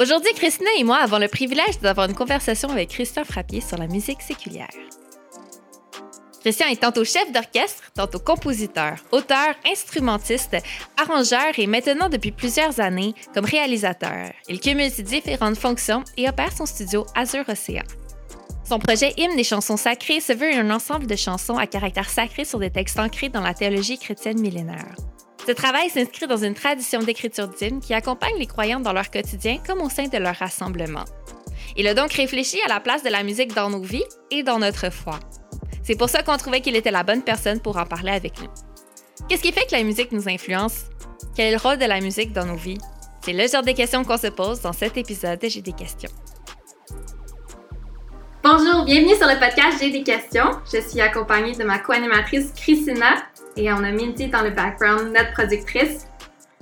Aujourd'hui, Christina et moi avons le privilège d'avoir une conversation avec Christian Frappier sur la musique séculière. Christian est tantôt chef d'orchestre, tantôt compositeur, auteur, instrumentiste, arrangeur et maintenant depuis plusieurs années comme réalisateur. Il cumule ses différentes fonctions et opère son studio Azure Océan. Son projet Hymne des chansons sacrées se veut un ensemble de chansons à caractère sacré sur des textes ancrés dans la théologie chrétienne millénaire. Ce travail s'inscrit dans une tradition d'écriture d'hymnes qui accompagne les croyants dans leur quotidien comme au sein de leur rassemblement. Il a donc réfléchi à la place de la musique dans nos vies et dans notre foi. C'est pour ça qu'on trouvait qu'il était la bonne personne pour en parler avec nous. Qu'est-ce qui fait que la musique nous influence? Quel est le rôle de la musique dans nos vies? C'est le genre de questions qu'on se pose dans cet épisode de J'ai des questions. Bonjour, bienvenue sur le podcast J'ai des questions. Je suis accompagnée de ma co-animatrice Christina et on a Minty dans le background, notre productrice.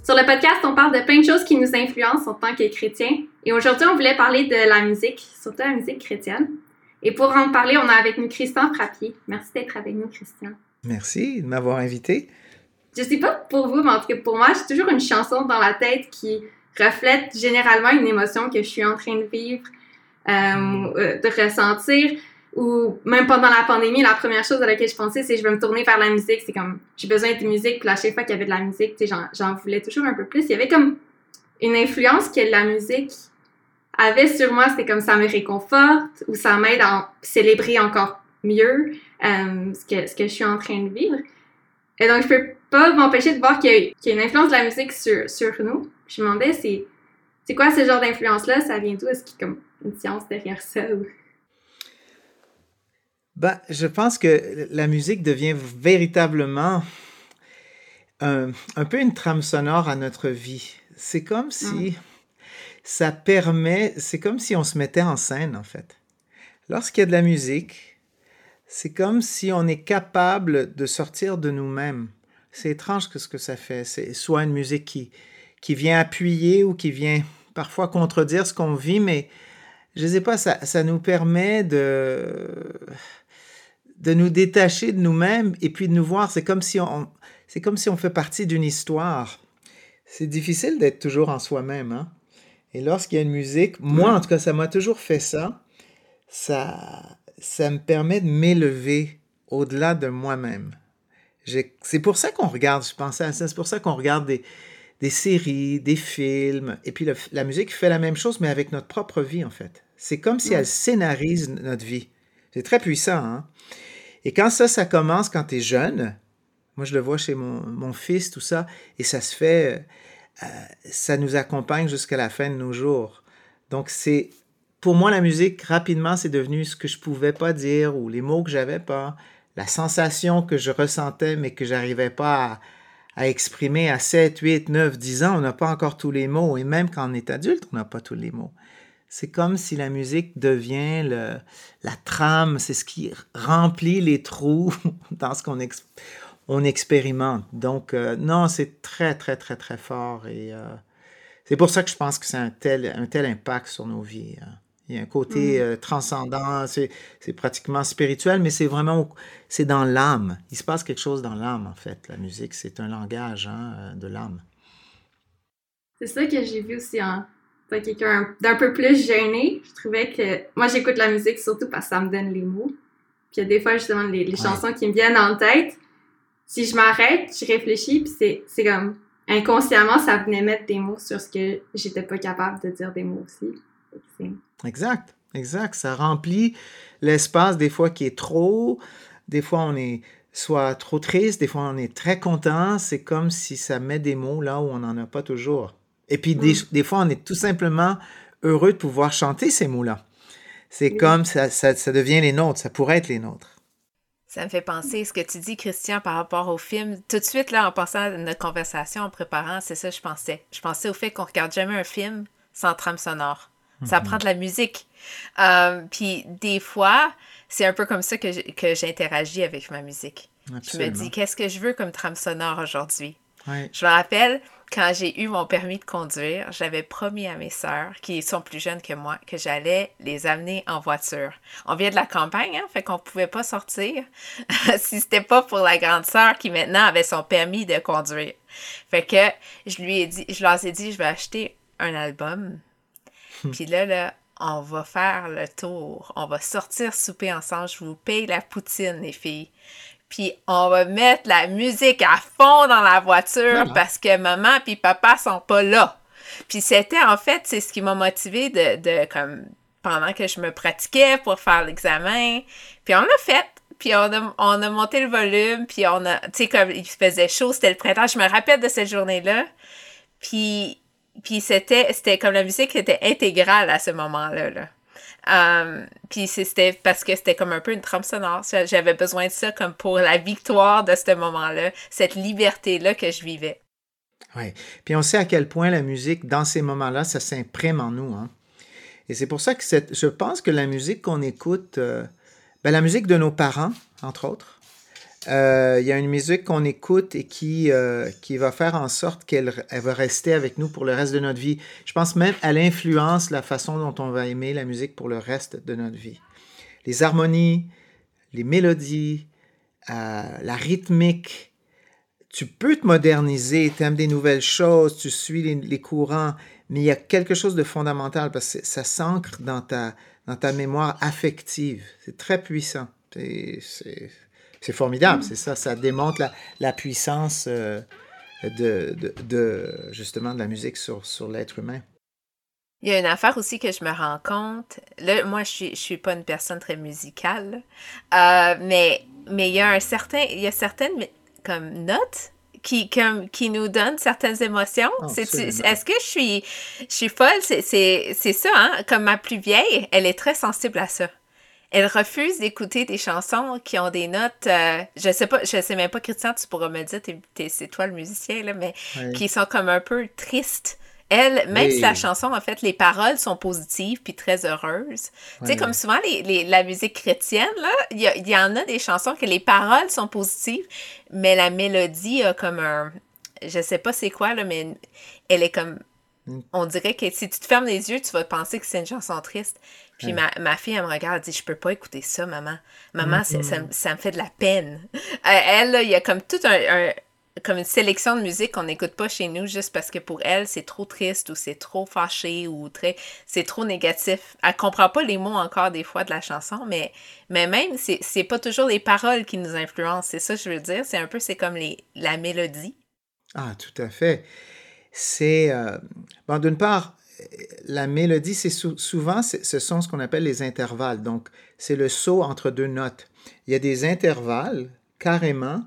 Sur le podcast, on parle de plein de choses qui nous influencent en tant que chrétiens. Et aujourd'hui, on voulait parler de la musique, surtout la musique chrétienne. Et pour en parler, on a avec nous Christian Frappier. Merci d'être avec nous, Christian. Merci de m'avoir invité. Je sais pas pour vous, mais en tout cas pour moi, j'ai toujours une chanson dans la tête qui reflète généralement une émotion que je suis en train de vivre, euh, euh, de ressentir. Ou même pendant la pandémie, la première chose à laquelle je pensais, c'est je vais me tourner vers la musique. C'est comme, j'ai besoin de musique. Puis à chaque fois qu'il y avait de la musique, j'en voulais toujours un peu plus. Il y avait comme une influence que la musique avait sur moi, c'était comme ça me réconforte ou ça m'aide à célébrer encore mieux euh, ce, que, ce que je suis en train de vivre. Et donc, je peux pas m'empêcher de voir qu'il y, a une influence de la musique sur, sur nous. Je me demandais, c'est, c'est quoi ce genre d'influence-là? Ça vient d'où? Est-ce qu'il y a comme une science derrière ça? Ben, je pense que la musique devient véritablement un, un peu une trame sonore à notre vie. C'est comme si... Ah ça permet, c'est comme si on se mettait en scène en fait. Lorsqu'il y a de la musique, c'est comme si on est capable de sortir de nous-mêmes. C'est étrange que ce que ça fait. C'est soit une musique qui, qui vient appuyer ou qui vient parfois contredire ce qu'on vit, mais je ne sais pas, ça, ça nous permet de, de nous détacher de nous-mêmes et puis de nous voir. C'est comme si on, c'est comme si on fait partie d'une histoire. C'est difficile d'être toujours en soi-même. Hein? Et lorsqu'il y a une musique, moi en tout cas, ça m'a toujours fait ça. Ça, ça me permet de m'élever au-delà de moi-même. C'est pour ça qu'on regarde, je pensais à ça, c'est pour ça qu'on regarde des, des, séries, des films, et puis la musique fait la même chose, mais avec notre propre vie, en fait. C'est comme si elle scénarise notre vie. C'est très puissant, hein? Et quand ça, ça commence quand tu es jeune, moi je le vois chez mon, fils, tout ça, et ça se fait euh, ça nous accompagne jusqu'à la fin de nos jours. Donc, c'est pour moi, la musique, rapidement, c'est devenu ce que je pouvais pas dire ou les mots que j'avais pas, la sensation que je ressentais mais que j'arrivais pas à, exprimer à 7, 8, 9, 10 ans. On n'a pas encore tous les mots et même quand on est adulte, on n'a pas tous les mots. C'est comme si la musique devient le, la trame, c'est ce qui remplit les trous dans ce qu'on on expérimente. Donc, euh, non, c'est très, très, très, très fort. Et euh, c'est pour ça que je pense que c'est un tel, un tel impact sur nos vies. Hein. Il y a un côté mm. euh, transcendant, c'est pratiquement spirituel, mais c'est vraiment, c'est dans l'âme. Il se passe quelque chose dans l'âme, en fait. La musique, c'est un langage hein, de l'âme. C'est ça que j'ai vu aussi en quelqu'un d'un peu plus gêné. Je trouvais que moi, j'écoute la musique surtout parce que ça me donne les mots. Puis il y a des fois, justement, les, chansons qui me viennent en tête si je m'arrête, je réfléchis, puis c'est comme inconsciemment, ça venait mettre des mots sur ce que j'étais pas capable de dire des mots aussi. Exact, exact. Ça remplit l'espace des fois qui est trop, des fois on est soit trop triste, des fois on est très content. C'est comme si ça met des mots là où on n'en a pas toujours. Et puis des, mm. des, fois on est tout simplement heureux de pouvoir chanter ces mots-là. C'est comme ça, ça, ça devient les nôtres, ça pourrait être les nôtres. Ça me fait penser ce que tu dis, Christian, par rapport au film. Tout de suite, là, en passant à notre conversation, en préparant, c'est ça que je pensais. Je pensais au fait qu'on regarde jamais un film sans trame sonore. Ça mhm. prend de la musique. Euh, puis des fois, c'est un peu comme ça que j'interagis avec ma musique. Je me dis, qu'est-ce que je veux comme trame sonore aujourd'hui? Je me rappelle, quand j'ai eu mon permis de conduire, j'avais promis à mes sœurs, qui sont plus jeunes que moi, que j'allais les amener en voiture. On vient de la campagne, hein, fait qu'on pouvait pas sortir si c'était pas pour la grande sœur qui maintenant avait son permis de conduire. Fait que je lui ai dit, je leur ai dit, je vais acheter un album Puis là, là, on va faire le tour. On va sortir souper ensemble. Je vous paye la poutine, les filles. Puis on va mettre la musique à fond dans la voiture parce que maman puis papa sont pas là. Puis c'était en fait, c'est ce qui m'a motivé de, de comme pendant que je me pratiquais pour faire l'examen. Puis on l'a fait. Puis on a, on a monté le volume, puis on a, tu sais, comme il faisait chaud, c'était le printemps. Je me rappelle de cette journée-là. Puis, puis c'était, c'était comme la musique était intégrale à ce moment-là. Là. Um, puis c'était parce que c'était comme un peu une trompe sonore. J'avais besoin de ça comme pour la victoire de ce moment-là, cette liberté-là que je vivais. Oui. Puis on sait à quel point la musique, dans ces moments-là, ça s'imprime en nous. Hein? Et c'est pour ça que je pense que la musique qu'on écoute, euh, ben, la musique de nos parents, entre autres, euh, il y a une musique qu'on écoute et qui, euh, qui va faire en sorte qu'elle va rester avec nous pour le reste de notre vie. Je pense même à l'influence, la façon dont on va aimer la musique pour le reste de notre vie. Les harmonies, les mélodies, la rythmique. Tu peux te moderniser, tu aimes des nouvelles choses, tu suis les, les courants, mais il y a quelque chose de fondamental parce que ça s'ancre dans ta, dans ta mémoire affective. C'est très puissant. C'est formidable, mm. c'est ça. Ça démontre la, la puissance euh, de, de, de, justement de la musique sur, sur l'être humain. Il y a une affaire aussi que je me rends compte. Là, moi, je suis, je suis pas une personne très musicale, euh, mais, mais il y a un certain, il y a certaines comme notes qui, comme, qui nous donne certaines émotions. Est-ce que je suis, je suis folle? C'est ça, hein? Comme ma plus vieille, elle est très sensible à ça. Elle refuse d'écouter des chansons qui ont des notes, euh, je sais pas, je sais même pas, Christian, tu pourras me dire, c'est toi le musicien, là, mais qui sont comme un peu tristes. Elle, même si la chanson, en fait, les paroles sont positives puis très heureuses. Tu sais, comme souvent, les, la musique chrétienne, là, il y, y, en a des chansons que les paroles sont positives, mais la mélodie a comme un... Je sais pas c'est quoi, là, mais elle est comme... Mm. On dirait que si tu te fermes les yeux, tu vas penser que c'est une chanson triste. Puis ma, ma, fille, elle me regarde, elle dit Je peux pas écouter ça, maman. Maman, ça, ça, me fait de la peine. Euh, elle, il y a comme tout un comme une sélection de musique qu'on n'écoute pas chez nous juste parce que pour elle, c'est trop triste ou c'est trop fâché ou très c'est trop négatif. Elle comprend pas les mots encore des fois de la chanson, mais, mais même, c'est pas toujours les paroles qui nous influencent. C'est ça que je veux dire. C'est un peu, c'est comme les, la mélodie. Ah, tout à fait. C'est, euh, bon, d'une part, la mélodie, c'est souvent, ce sont ce qu'on appelle les intervalles. Donc, c'est le saut entre deux notes. Il y a des intervalles, carrément,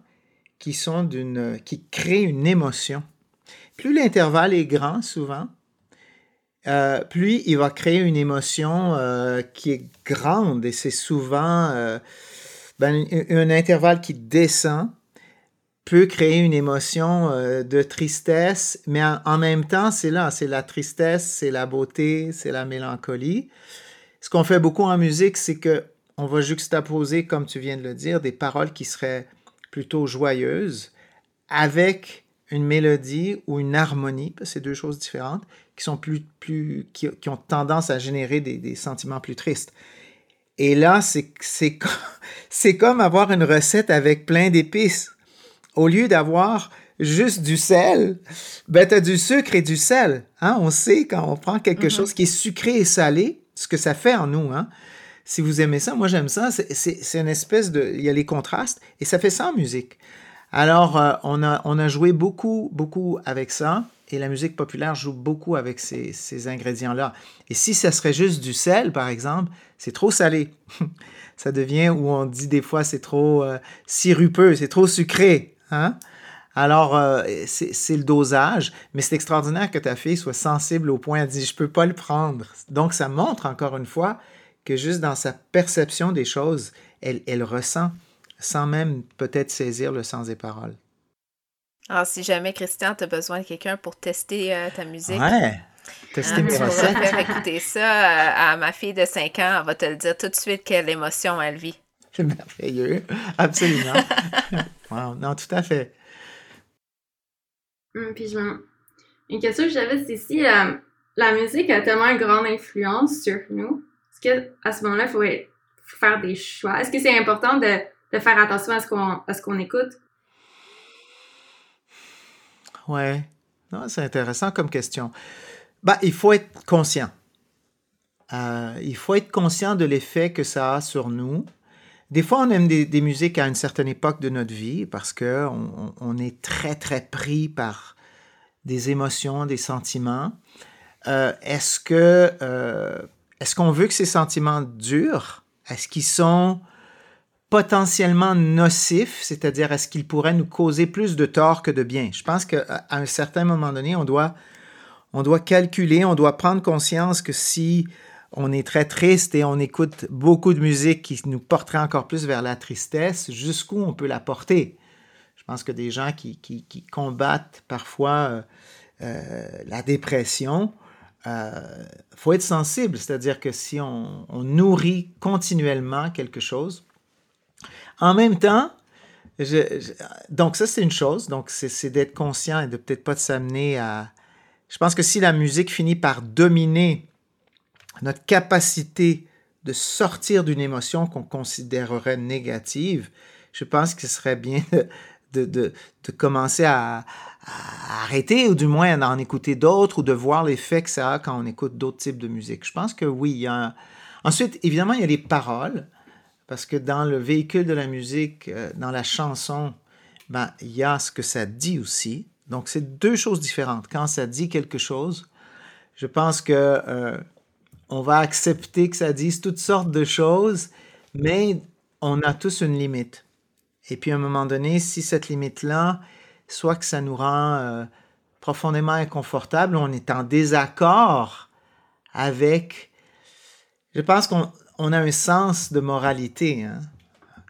qui sont qui créent une émotion. Plus l'intervalle est grand, souvent, euh, plus il va créer une émotion euh, qui est grande et c'est souvent euh, ben, un, intervalle qui descend peut créer une émotion de tristesse, mais en, même temps, c'est là, c'est la tristesse, c'est la beauté, c'est la mélancolie. Ce qu'on fait beaucoup en musique, c'est que on va juxtaposer, comme tu viens de le dire, des paroles qui seraient plutôt joyeuse, avec une mélodie ou une harmonie, c'est deux choses différentes, qui sont plus, plus qui, ont tendance à générer des, sentiments plus tristes. Et là, c'est comme avoir une recette avec plein d'épices. Au lieu d'avoir juste du sel, ben, tu as du sucre et du sel. Hein? On sait quand on prend quelque mm-hmm. chose qui est sucré et salé, ce que ça fait en nous. Hein? si vous aimez ça, moi j'aime ça. C'est une espèce de. Il y a les contrastes et ça fait ça en musique. Alors, euh, on, a, on a joué beaucoup, beaucoup avec ça et la musique populaire joue beaucoup avec ces, ces ingrédients-là. Et si ça serait juste du sel, par exemple, c'est trop salé. ça devient où on dit des fois c'est trop euh, sirupeux, c'est trop sucré. Hein? Alors, euh, c'est le dosage, mais c'est extraordinaire que ta fille soit sensible au point de dire je peux pas le prendre. Donc, ça montre encore une fois que juste dans sa perception des choses, elle, elle ressent sans même peut-être saisir le sens des paroles. Alors, si jamais, Christian, tu as besoin de quelqu'un pour tester euh, ta musique. Ouais. Tester hein, mes recettes. faire écouter ça à, ma fille de 5 ans. Elle va te le dire tout de suite quelle émotion elle vit. C'est merveilleux. Absolument. wow. Non, tout à fait. Hum, puis, je une question que j'avais, c'est si euh, la musique a tellement une grande influence sur nous, à ce moment-là, il faut faire des choix? Est-ce que c'est important de, faire attention à ce qu'on écoute? Ouais. Non, c'est intéressant comme question. Bah, il faut être conscient. Euh, il faut être conscient de l'effet que ça a sur nous. Des fois, on aime des, musiques à une certaine époque de notre vie parce qu'on on est très, très pris par des émotions, des sentiments. Euh, est-ce que euh, est-ce qu'on veut que ces sentiments durent? Est-ce qu'ils sont potentiellement nocifs, c'est-à-dire est-ce qu'ils pourraient nous causer plus de tort que de bien? Je pense qu'à un certain moment donné, on doit, on doit calculer, on doit prendre conscience que si on est très triste et on écoute beaucoup de musique qui nous porterait encore plus vers la tristesse, jusqu'où on peut la porter. Je pense que des gens qui, combattent parfois euh, euh, la dépression, il euh, faut être sensible, c'est-à-dire que si on, nourrit continuellement quelque chose, en même temps, donc ça c'est une chose, donc c'est d'être conscient et de peut-être pas de s'amener à... Je pense que si la musique finit par dominer notre capacité de sortir d'une émotion qu'on considérerait négative, je pense ce serait bien de, de, de commencer à, arrêter ou du moins d'en écouter d'autres ou de voir l'effet que ça a quand on écoute d'autres types de musique. Je pense que oui. Il y a... Ensuite, évidemment, il y a les paroles, parce que dans le véhicule de la musique, euh, dans la chanson, ben, il y a ce que ça dit aussi. Donc, c'est deux choses différentes. Quand ça dit quelque chose, je pense que euh, on va accepter que ça dise toutes sortes de choses, mais on a tous une limite. Et puis à un moment donné, si cette limite-là, soit que ça nous rend euh, profondément inconfortable, on est en désaccord avec... Je pense qu'on a un sens de moralité, hein.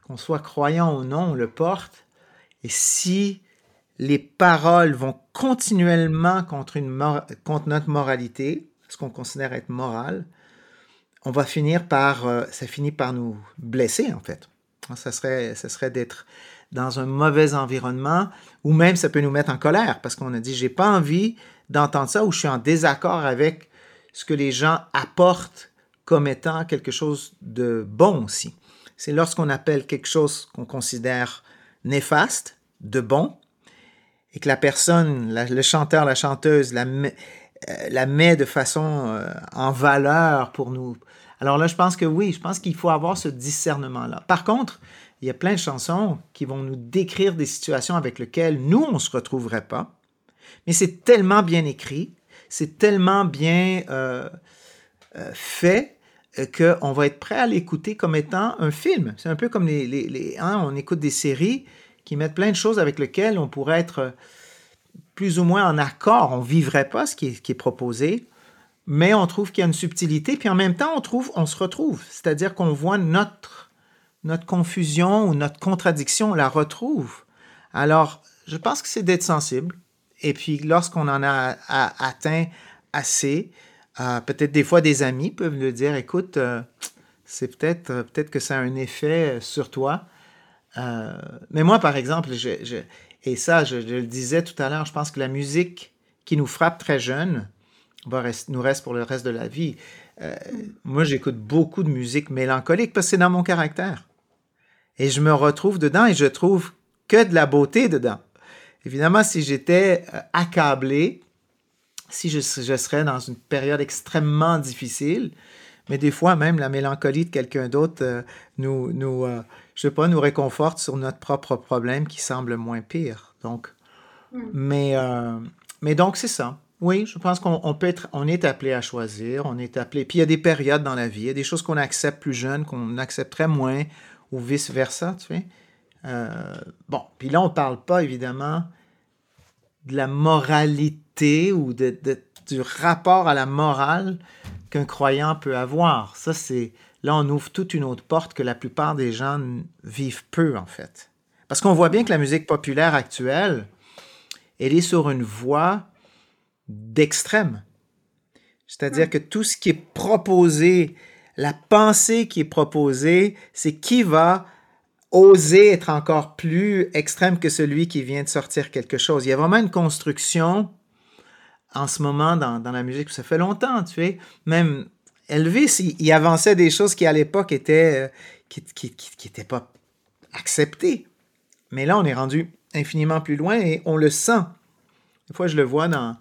qu'on soit croyant ou non, on le porte. Et si les paroles vont continuellement contre, notre moralité, ce qu'on considère être moral, on va finir par, euh, ça finit par nous blesser en fait. Ça serait, ça serait d'être dans un mauvais environnement ou même ça peut nous mettre en colère parce qu'on a dit j'ai pas envie d'entendre ça ou je suis en désaccord avec ce que les gens apportent comme étant quelque chose de bon aussi. C'est lorsqu'on appelle quelque chose qu'on considère néfaste, de bon, et que la personne, le chanteur, la chanteuse, la, la met de façon euh, en valeur pour nous. Alors là, je pense que oui, je pense qu'il faut avoir ce discernement-là. Par contre, il y a plein de chansons qui vont nous décrire des situations avec lesquelles nous, on ne se retrouverait pas. Mais c'est tellement bien écrit, c'est tellement bien euh, fait qu'on va être prêt à l'écouter comme étant un film. C'est un peu comme les, les, hein, on écoute des séries qui mettent plein de choses avec lesquelles on pourrait être plus ou moins en accord. On vivrait pas ce qui est, proposé, mais on trouve qu'il y a une subtilité, puis en même temps, on trouve, on se retrouve. C'est-à-dire qu'on voit notre, confusion ou notre contradiction, on la retrouve. Alors, je pense que c'est d'être sensible. Et puis, lorsqu'on en a, atteint assez, euh, peut-être des fois des amis peuvent le dire, écoute, euh, c'est peut-être euh, peut-être que ça a un effet sur toi. mais moi, par exemple, je, et ça, je, le disais tout à l'heure, je pense que la musique qui nous frappe très jeune va nous reste pour le reste de la vie. Euh, moi, j'écoute beaucoup de musique mélancolique parce que c'est dans mon caractère. Et je me retrouve dedans et je trouve que de la beauté dedans. Évidemment, si j'étais euh, accablé, si je, serais dans une période extrêmement difficile, mais des fois même la mélancolie de quelqu'un d'autre euh, nous, nous, je sais pas, nous réconforte sur notre propre problème qui semble moins pire. Donc, hmm. mais, euh, mais donc, c'est ça. Oui, je pense qu'on peut être, on est appelé à choisir, on est appelé. Puis il y a des périodes dans la vie, il y a des choses qu'on accepte plus jeune, qu'on accepterait moins, ou vice versa, tu sais. Euh, bon, puis là, on ne parle pas évidemment de la moralité ou de, du rapport à la morale qu'un croyant peut avoir. Ça, c'est là, on ouvre toute une autre porte que la plupart des gens vivent peu, en fait. Parce qu'on voit bien que la musique populaire actuelle, elle est sur une voie d'extrême. C'est-à-dire que tout ce qui est proposé, la pensée qui est proposée, c'est qui va oser être encore plus extrême que celui qui vient de sortir quelque chose. Il y a vraiment une construction en ce moment dans, dans la musique, ça fait longtemps, tu sais, même Elvis, il, avançait des choses qui à l'époque étaient, euh, qui n'étaient pas acceptées. Mais là, on est rendu infiniment plus loin et on le sent. Des fois, je le vois dans,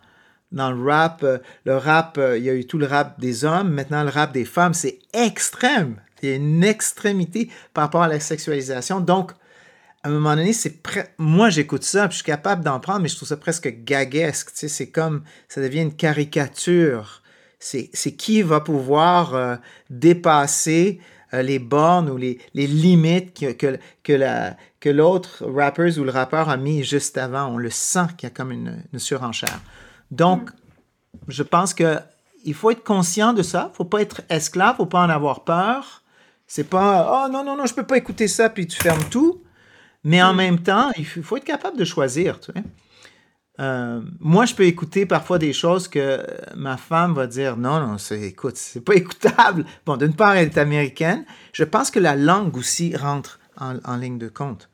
dans le rap, euh, le rap, euh, il y a eu tout le rap des hommes, maintenant le rap des femmes, c'est extrême. Il y a une extrémité par rapport à la sexualisation. Donc, à un moment donné, c'est moi j'écoute ça, puis je suis capable d'en prendre, mais je trouve ça presque gaguesque. C'est comme ça devient une caricature. C'est qui va pouvoir euh, dépasser euh, les bornes ou les, les limites que, que, que, la, que l'autre rappeur ou le rappeur a mis juste avant? On le sent qu'il y a comme une, une surenchère. Donc, je pense que il faut être conscient de ça. Il faut pas être esclave, faut pas en avoir peur. C'est pas oh non non non, je peux pas écouter ça puis tu fermes tout. Mais en même temps, il faut être capable de choisir. Tu sais. Euh, moi, je peux écouter parfois des choses que ma femme va dire non, non, c'est, écoute, c'est pas écoutable. Bon, d'une part, elle est américaine. Je pense que la langue aussi rentre en, ligne de compte.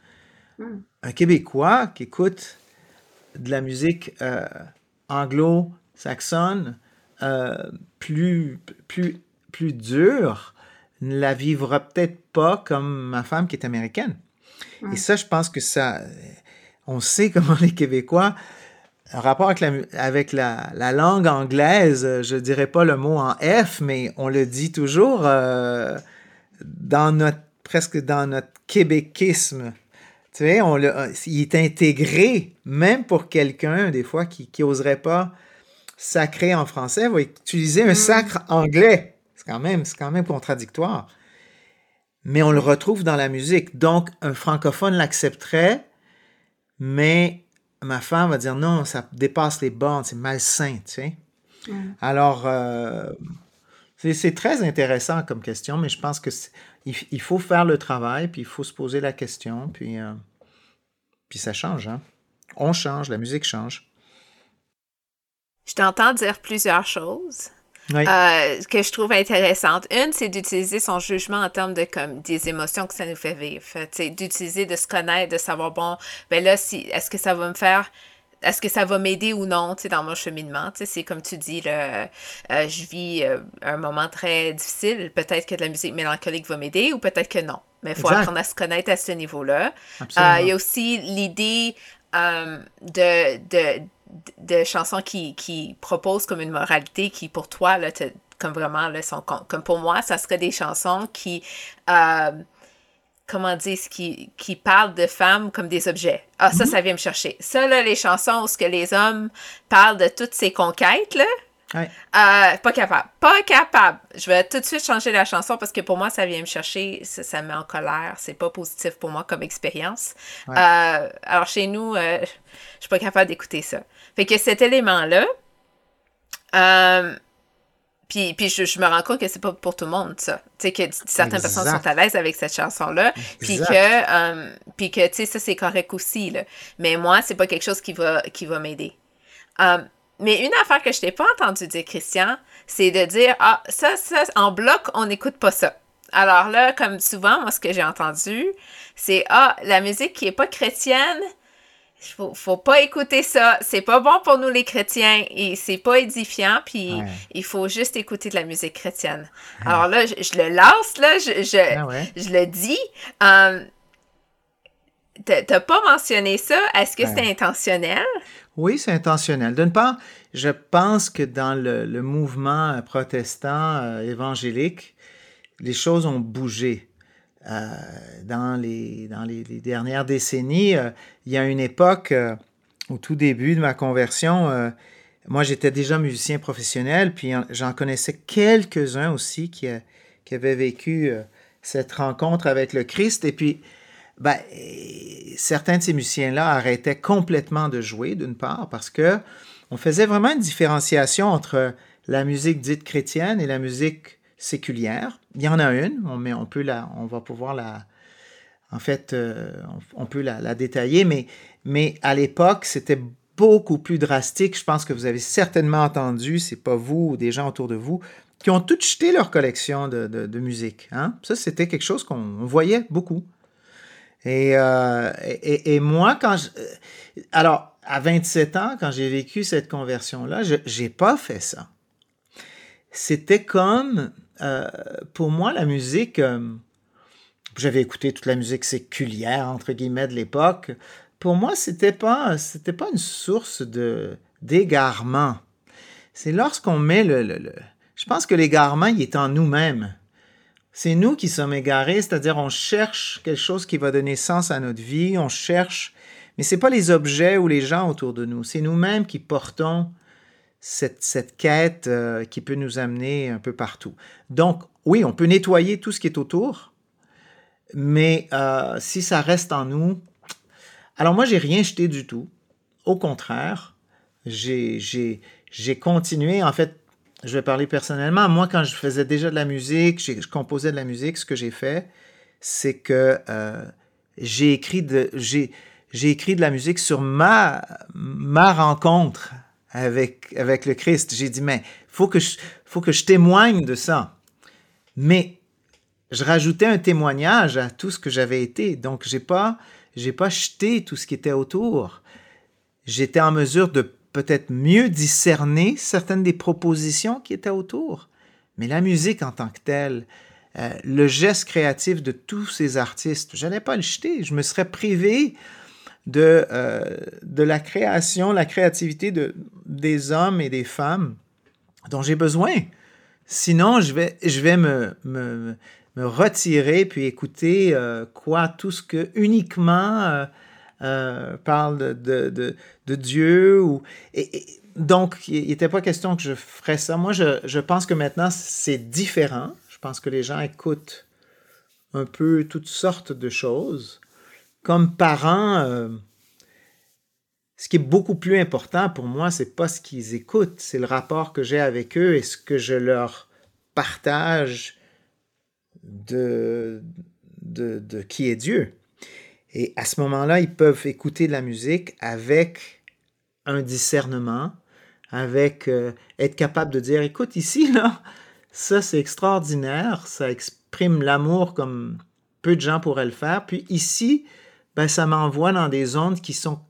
Hmm. Un Québécois qui écoute de la musique euh, anglo-saxonne euh, plus, plus, plus dure ne la vivra peut-être pas comme ma femme qui est américaine. Et ça, je pense que ça, on sait comment les Québécois, en rapport avec la, avec la, la langue anglaise, je dirais pas le mot en F, mais on le dit toujours euh, dans notre, presque dans notre québéquisme. Tu sais, on le, il est intégré, même pour quelqu'un, des fois, qui n'oserait pas sacrer en français, va utiliser un mm. sacre anglais. C'est quand même, c'est quand même contradictoire mais on le retrouve dans la musique. Donc, un francophone l'accepterait, mais ma femme va dire non, ça dépasse les bornes, c'est malsain, tu sais. Alors, euh, c'est très intéressant comme question, mais je pense que il, faut faire le travail, puis il faut se poser la question, puis, euh, puis ça change. Hein? On change, la musique change. Je t'entends dire plusieurs choses. Euh, que je trouve intéressante. Une, c'est d'utiliser son jugement en termes de comme des émotions que ça nous fait vivre. D'utiliser, de se connaître, de savoir, bon, ben là, si, est-ce que ça va me faire est-ce que ça va m'aider ou non dans mon cheminement? C'est comme tu dis, là, euh, je vis euh, un moment très difficile. Peut-être que de la musique mélancolique va m'aider ou peut-être que non. Mais il faut apprendre à se connaître à ce niveau-là. il y a aussi l'idée de, de de chansons qui, qui proposent comme une moralité qui, pour toi, là, comme vraiment, là, sont, comme pour moi, ça serait des chansons qui, euh, comment dire, qui, qui parlent de femmes comme des objets. Ah, ça, mhm. ça vient me chercher. Ça, là, les chansons où ce que les hommes parlent de toutes ces conquêtes, là, euh, pas capable. Pas capable. Je vais tout de suite changer la chanson parce que pour moi, ça vient me chercher, ça, me met en colère. C'est pas positif pour moi comme expérience. Euh, alors, chez nous, je suis pas capable d'écouter ça. Fait que cet élément-là, euh, puis, puis je, me rends compte que c'est pas pour tout le monde, ça. Tu sais, que certaines personnes sont à l'aise avec cette chanson-là. Puis que, euh, puis que, tu sais, ça, c'est correct aussi, là. Mais moi, c'est pas quelque chose qui va, qui va m'aider. Euh, mais une affaire que je t'ai pas entendu dire, Christian, c'est de dire, ah, ça, ça, en bloc, on n'écoute pas ça. Alors là, comme souvent, moi, ce que j'ai entendu, c'est, ah, la musique qui est pas chrétienne, faut, faut pas écouter ça. C'est pas bon pour nous les chrétiens et c'est pas édifiant. Puis il faut juste écouter de la musique chrétienne. Alors là, je, le lance, là, je, je, ah je le dis. Um, T'as pas mentionné ça. Est-ce que c'est intentionnel? Oui, c'est intentionnel. D'une part, je pense que dans le, mouvement protestant euh, évangélique, les choses ont bougé. Euh, dans, les, dans les, dernières décennies, euh, il y a une époque, euh, au tout début de ma conversion, moi j'étais déjà musicien professionnel, puis j'en connaissais quelques-uns aussi qui, qui avaient vécu cette rencontre avec le Christ. Et puis, ben, certains de ces musiciens-là arrêtaient complètement de jouer, d'une part, parce que on faisait vraiment une différenciation entre la musique dite chrétienne et la musique séculière. Il y en a une, mais on peut la, on va pouvoir la, en fait, euh, on, peut la, détailler, mais, mais à l'époque, c'était beaucoup plus drastique. Je pense que vous avez certainement entendu, c'est pas vous ou des gens autour de vous, qui ont toutes jeté leur collection de, de, musique. Hein? Ça, c'était quelque chose qu'on voyait beaucoup. Et, euh, et, et, moi, quand je, euh, alors, à 27 ans, quand j'ai vécu cette conversion-là, je n'ai pas fait ça. C'était comme euh, pour moi, la musique, euh, j'avais écouté toute la musique séculière, entre guillemets, de l'époque. Pour moi, c'était pas, c'était pas une source de, d'égarement. c'est lorsqu'on met le, le, Je pense que l'égarement, il est en nous-mêmes. C'est nous qui sommes égarés, c'est-à-dire on cherche quelque chose qui va donner sens à notre vie, on cherche, mais c'est pas les objets ou les gens autour de nous, c'est nous-mêmes qui portons cette, cette quête euh, qui peut nous amener un peu partout. Donc, oui, on peut nettoyer tout ce qui est autour, mais euh, si ça reste en nous, alors moi, j'ai rien jeté du tout. Au contraire, j'ai continué. En fait, je vais parler personnellement. Moi, quand je faisais déjà de la musique, je composais de la musique, ce que j'ai fait, c'est que euh, j'ai écrit de écrit de la musique sur ma ma rencontre avec avec le Christ. J'ai dit mais faut faut que je témoigne de ça. Mais je rajoutais un témoignage à tout ce que j'avais été. Donc j'ai pas pas jeté tout ce qui était autour. J'étais en mesure de peut-être mieux discerner certaines des propositions qui étaient autour. Mais la musique en tant que telle, euh, le geste créatif de tous ces artistes, je n'allais pas le jeter. Je me serais privé de, euh, de la création, la créativité de, des hommes et des femmes dont j'ai besoin. Sinon, je vais, je vais me, me, retirer puis écouter euh, quoi, tout ce que uniquement euh, parle de, de, de, Dieu. Ou, et, donc, il n'était pas question que je ferais ça. Moi, je, je pense que maintenant, c'est différent. Je pense que les gens écoutent un peu toutes sortes de choses. Comme parents, euh, ce qui est beaucoup plus important pour moi, c'est pas ce qu'ils écoutent, c'est le rapport que j'ai avec eux et ce que je leur partage de, de, de qui est Dieu. Et à ce moment-là, ils peuvent écouter de la musique avec un discernement, avec euh, être capable de dire, écoute, ici, là, ça c'est extraordinaire, ça exprime l'amour comme peu de gens pourraient le faire. Puis ici, ben, ça m'envoie dans des ondes qui sont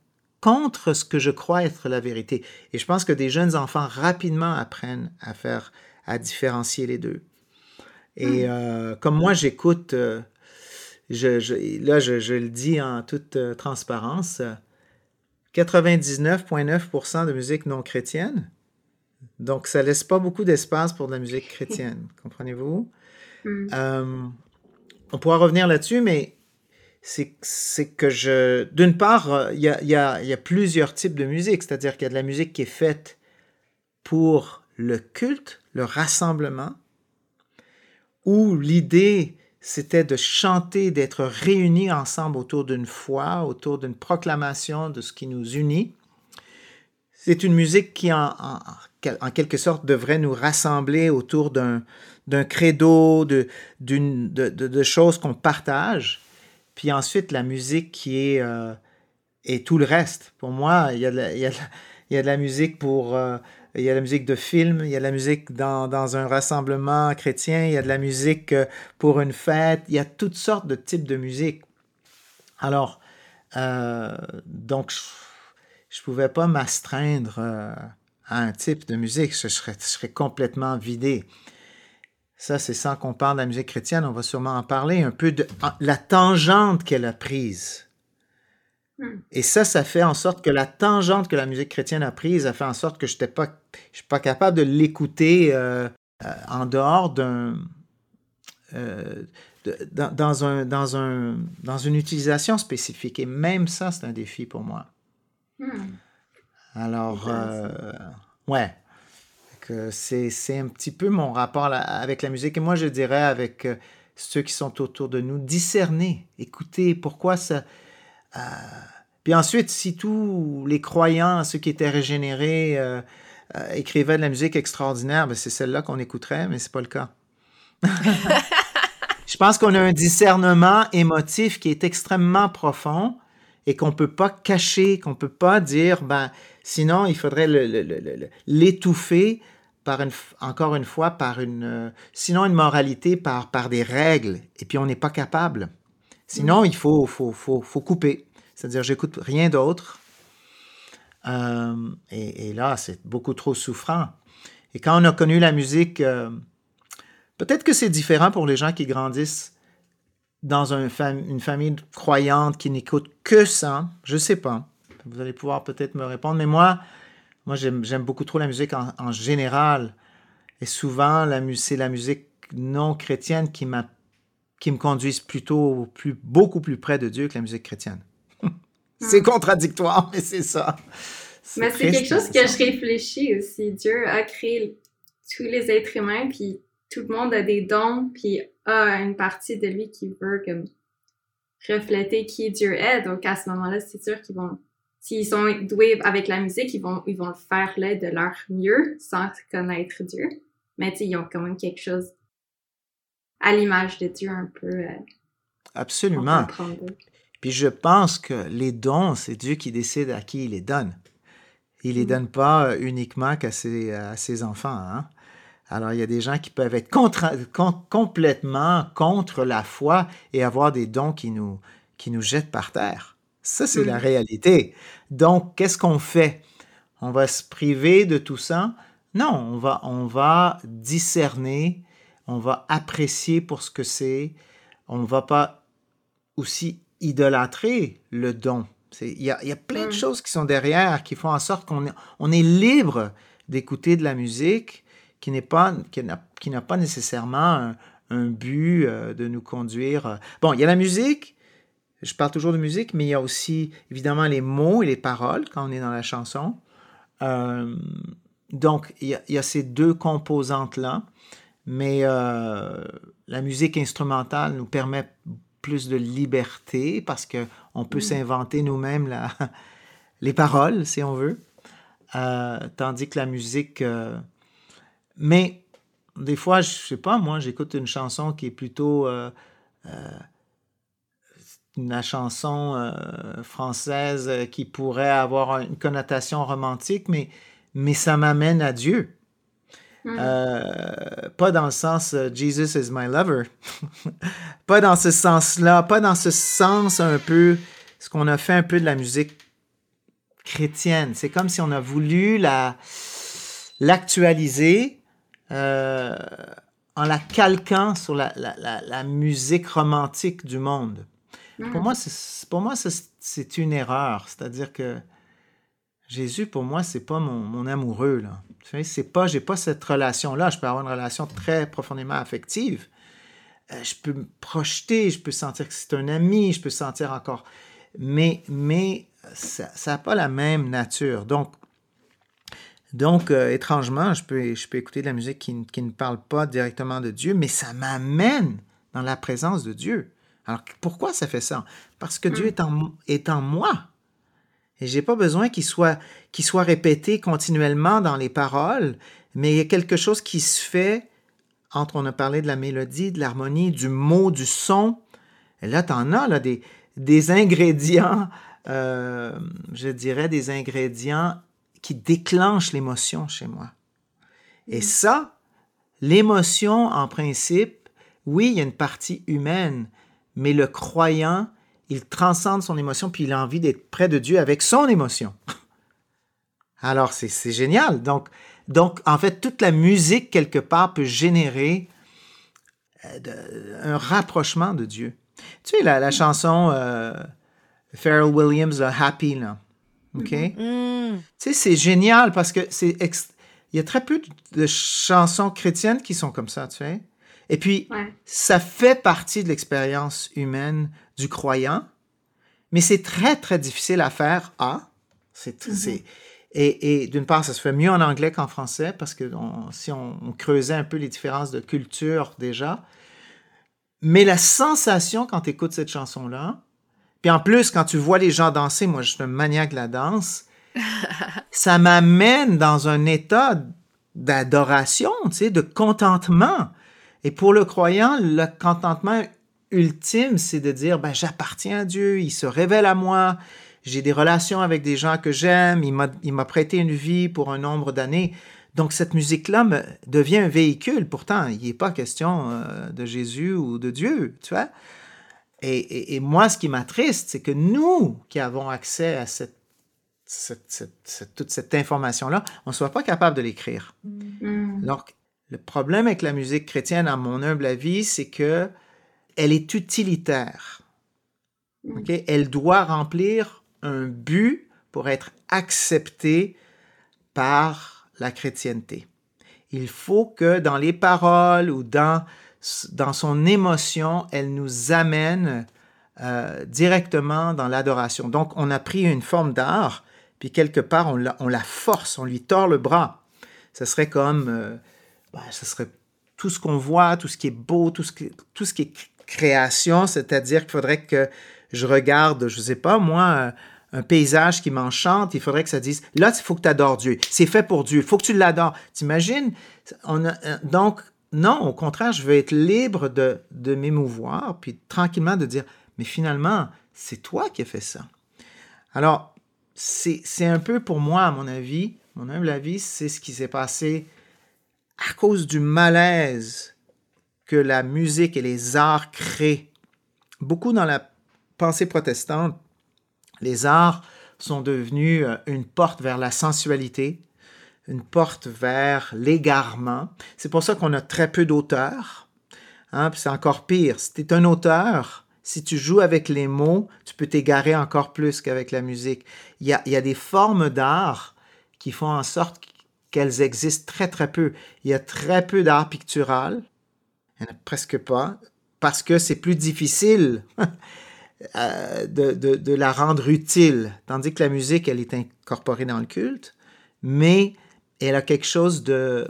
contre ce que je crois être la vérité. Et je pense que des jeunes enfants rapidement apprennent à faire, à différencier les deux. Et hmm. euh, comme moi, j'écoute euh, je, là, je, le dis en toute euh, transparence, 99,9% de musique non chrétienne. Donc, ça laisse pas beaucoup d'espace pour de la musique chrétienne, comprenez-vous? Mm. Euh, on pourra revenir là-dessus, mais c'est que je... D'une part, il y a, y, a, y a, plusieurs types de musique, c'est-à-dire qu'il y a de la musique qui est faite pour le culte, le rassemblement, où l'idée c'était de chanter, d'être réunis ensemble autour d'une foi, autour d'une proclamation de ce qui nous unit. C'est une musique qui, en, quelque sorte, devrait nous rassembler autour d'un, credo, de, de, choses qu'on partage. Puis ensuite, la musique qui est... Euh, et tout le reste. Pour moi, il y a de il y a il y a de la musique pour... Euh, il y a la musique de film, il y a la musique dans, un rassemblement chrétien, il y a de la musique euh, pour une fête, il y a toutes sortes de types de musique. Alors, euh, donc, je ne pouvais pas m'astreindre euh, à un type de musique, je serais, je serais complètement vidé. Ça, c'est sans qu'on parle de la musique chrétienne, on va sûrement en parler, un peu de la tangente qu'elle a prise. Et ça, ça fait en sorte que la tangente que la musique chrétienne a prise a fait en sorte que je n'étais pas, je suis pas capable de l'écouter euh, euh, en dehors d'un. Euh, dans, un, dans, un, dans une utilisation spécifique. Et même ça, c'est un défi pour moi. Hmm. Alors, ouais. C'est un petit peu mon rapport avec la musique. Et moi, je dirais avec ceux qui sont autour de nous, discerner, écouter pourquoi ça euh, puis ensuite, si tous les croyants, ceux qui étaient régénérés, euh, euh, écrivaient de la musique extraordinaire, ben c'est celle-là qu'on écouterait, mais c'est pas le cas. Je pense qu'on a un discernement émotif qui est extrêmement profond et qu'on ne peut pas cacher, qu'on ne peut pas dire, ben, sinon il faudrait l'étouffer par une, encore une fois, par une, sinon une moralité, par, par des règles, et puis on n'est pas capable. Sinon, il faut, faut, faut, faut couper. C'est-à-dire, j'écoute rien d'autre. Euh, et, là, c'est beaucoup trop souffrant. Et quand on a connu la musique, euh, peut-être que c'est différent pour les gens qui grandissent dans une famille croyante qui n'écoute que ça. Je ne sais pas. Vous allez pouvoir peut-être me répondre. Mais moi, moi, j'aime beaucoup trop la musique en, général. Et souvent, c'est la musique non chrétienne qui, qui me conduise plutôt plus, beaucoup plus près de Dieu que la musique chrétienne. c'est hmm. contradictoire, mais c'est ça. Mais c'est quelque chose que je réfléchis aussi. Dieu a créé tous les êtres humains, puis tout le monde a des dons, puis a une partie de lui qui veut comme refléter qui Dieu est. Donc à ce moment-là, c'est sûr qu'ils vont, s'ils sont doués avec la musique, ils vont, ils vont le faire là de leur mieux sans connaître Dieu. Mais ils ont quand même quelque chose à l'image de Dieu un peu. Euh, Absolument. Puis je pense que les dons, c'est Dieu qui décide à qui il les donne. Il les mm. donne pas uniquement qu'à ses, à ses enfants. Hein? Alors, il y a des gens qui peuvent être complètement contre la foi et avoir des dons qui nous, qui nous jettent par terre. Ça, c'est la réalité. Donc, qu'est-ce qu'on fait? On va se priver de tout ça? Non, on va, on va discerner, on va apprécier pour ce que c'est. On ne va pas aussi idolâtrer le don. Il y a, y a, plein de choses qui sont derrière qui font en sorte qu'on on est libre d'écouter de la musique qui n'est pas, qui n'a, pas nécessairement un, but euh, de nous conduire. Euh. Bon, il y a la musique. Je parle toujours de musique, mais il y a aussi évidemment les mots et les paroles quand on est dans la chanson. Euh, donc, il y, a, ces deux composantes-là, mais la musique instrumentale nous permet plus de liberté parce qu'on peut s'inventer nous-mêmes les paroles, si on veut. tandis que la musique mais des fois, je sais pas, moi, j'écoute une chanson qui est plutôt euh, euh, une chanson euh, française qui pourrait avoir une connotation romantique, mais, mais ça m'amène à Dieu. Hmm. pas dans le sens Jesus is my lover. pas dans ce sens-là, pas dans ce sens un peu, ce qu'on a fait un peu de la musique chrétienne. C'est comme si on a voulu la l'actualiser euh, en la calquant sur la, la, la, musique romantique du monde. Pour moi, c'est, pour moi, c'est une erreur. C'est-à-dire que Jésus, pour moi, c'est pas mon, mon, amoureux. Là. C'est pas, j'ai pas cette relation-là. Je peux avoir une relation très profondément affective. Euh, je peux me projeter, je peux sentir que c'est un ami, je peux sentir encore. Mais, mais ça n'a pas la même nature. Donc, donc, euh, étrangement, je peux, je peux écouter de la musique qui, ne parle pas directement de Dieu, mais ça m'amène dans la présence de Dieu. Alors, pourquoi ça fait ça? Parce que Dieu mm. est en, est en moi. Et j'ai pas besoin qu'il soit, qu'il soit répété continuellement dans les paroles, mais il y a quelque chose qui se fait entre, on a parlé de la mélodie, de l'harmonie, du mot, du son. Et là, tu en as là, des, des ingrédients, euh, je dirais des ingrédients qui déclenche l'émotion chez moi. Et mm. ça, l'émotion, en principe, oui, il y a une partie humaine, mais le croyant, il transcende son émotion, puis il a envie d'être près de Dieu avec son émotion. Alors, c'est génial. Donc, donc, en fait, toute la musique, quelque part, peut générer euh, un rapprochement de Dieu. Tu sais, la, chanson euh, Pharrell Williams, Happy, là. OK? Mm-hmm. Mm. Tu sais, c'est génial parce que c'est il y a très peu de chansons chrétiennes qui sont comme ça, tu sais. Et puis, ça fait partie de l'expérience humaine du croyant, mais c'est très, très difficile à faire. Ah, c'est, et, et d'une part, ça se fait mieux en anglais qu'en français parce que si on, on, creusait un peu les différences de culture déjà, mais la sensation quand tu écoutes cette chanson-là, puis en plus, quand tu vois les gens danser, moi je suis un maniaque de la danse, ça m'amène dans un état d'adoration, tu sais, de contentement. Et pour le croyant, le contentement ultime, c'est de dire, ben, j'appartiens à Dieu, il se révèle à moi, j'ai des relations avec des gens que j'aime, il m'a prêté une vie pour un nombre d'années. Donc cette musique-là devient un véhicule. Pourtant, il n'est pas question euh, de Jésus ou de Dieu, tu vois? Et, moi, ce qui m'attriste, c'est que nous qui avons accès à cette, toute cette information-là, on ne soit pas capable de l'écrire. Mm. Donc, le problème avec la musique chrétienne, à mon humble avis, c'est que elle est utilitaire. Mm. Elle doit remplir un but pour être acceptée par la chrétienté. Il faut que dans les paroles ou dans, dans son émotion, elle nous amène euh, directement dans l'adoration. Donc, on a pris une forme d'art, puis quelque part, on la, on la, force, on lui tord le bras. Ce serait comme, euh, ben, ce serait tout ce qu'on voit, tout ce qui est beau, tout ce qui, tout ce qui est création, c'est-à-dire qu'il faudrait que je regarde, je ne sais pas, moi, un paysage qui m'enchante, il faudrait que ça dise, là, il faut que tu adores Dieu. C'est fait pour Dieu. Il faut que tu l'adores. T'imagines? On a, euh, donc, non, au contraire, je veux être libre de, de m'émouvoir, puis tranquillement de dire, mais finalement, c'est toi qui as fait ça. Alors, c'est un peu pour moi, à mon avis, mon humble avis, c'est ce qui s'est passé à cause du malaise que la musique et les arts créent. Beaucoup dans la pensée protestante, les arts sont devenus euh, une porte vers la sensualité, une porte vers l'égarement. C'est pour ça qu'on a très peu d'auteurs. Hein, c'est encore pire. Si tu es un auteur, si tu joues avec les mots, tu peux t'égarer encore plus qu'avec la musique. Il y a, il y a des formes d'art qui font en sorte qu'elles existent très très peu. Il y a très peu d'art pictural, presque pas, parce que c'est plus difficile euh, de, de, la rendre utile, tandis que la musique, elle est incorporée dans le culte, mais elle a quelque chose de...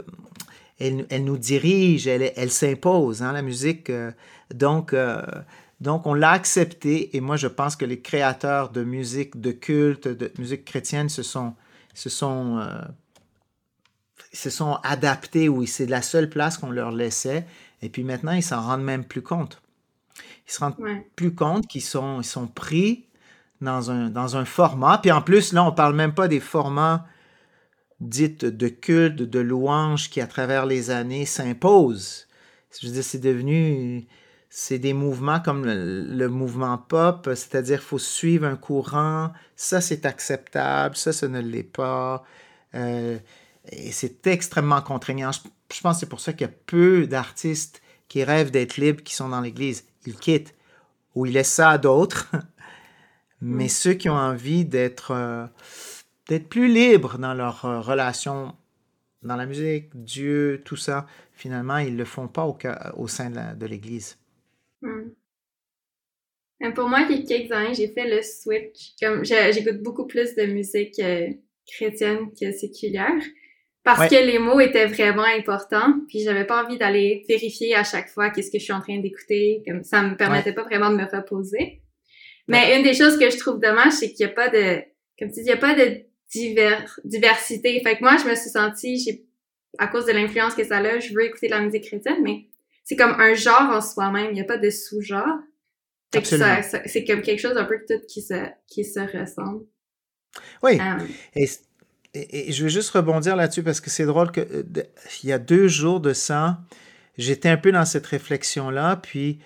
Elle, elle nous dirige, elle, elle s'impose, hein, la musique. Euh, donc, euh, donc, on l'a accepté et moi, je pense que les créateurs de musique, de culte, de musique chrétienne se sont, se sont, se sont adaptés, oui, c'est la seule place qu'on leur laissait. Et puis maintenant, ils s'en rendent même plus compte. Ils se rendent plus compte qu'ils sont, ils sont pris dans un, dans un format. Puis en plus, là, on parle même pas des formats dits de culte, de louange qui, à travers les années, s'imposent. Je veux dire, c'est devenu c'est des mouvements comme le, mouvement pop, c'est-à-dire qu'il faut suivre un courant, ça c'est acceptable, ça ce ne l'est pas. Euh, et c'est extrêmement contraignant. Je, pense que c'est pour ça qu'il y a peu d'artistes qui rêvent d'être libres qui sont dans l'Église. Ils quittent ou ils laissent ça à d'autres. Mais mm. ceux qui ont envie d'être euh, d'être plus libres dans leur euh, relation dans la musique, Dieu, tout ça, finalement, ils ne le font pas au, au sein de l'Église. Hmm. Pour moi, il y a quelques années, j'ai fait le switch. Comme j'écoute beaucoup plus de musique euh, chrétienne que séculière parce que les mots étaient vraiment importants. Puis j'avais pas envie d'aller vérifier à chaque fois qu'est-ce que je suis en train d'écouter. Comme ça me permettait pas vraiment de me reposer. Mais une des choses que je trouve dommage, c'est qu'il y a pas de, comme tu dis, il y a pas de diversité. Fait que moi, je me suis sentie, j'ai, à cause de l'influence que ça a, je veux écouter de la musique chrétienne, mais c'est comme un genre en soi-même, il n'y a pas de sous-genre. C'est comme quelque chose un peu tout qui se, qui se ressemble. Oui. Euh. et, je veux juste rebondir là-dessus parce que c'est drôle que euh, il y a deux jours de ça, j'étais un peu dans cette réflexion-là, puis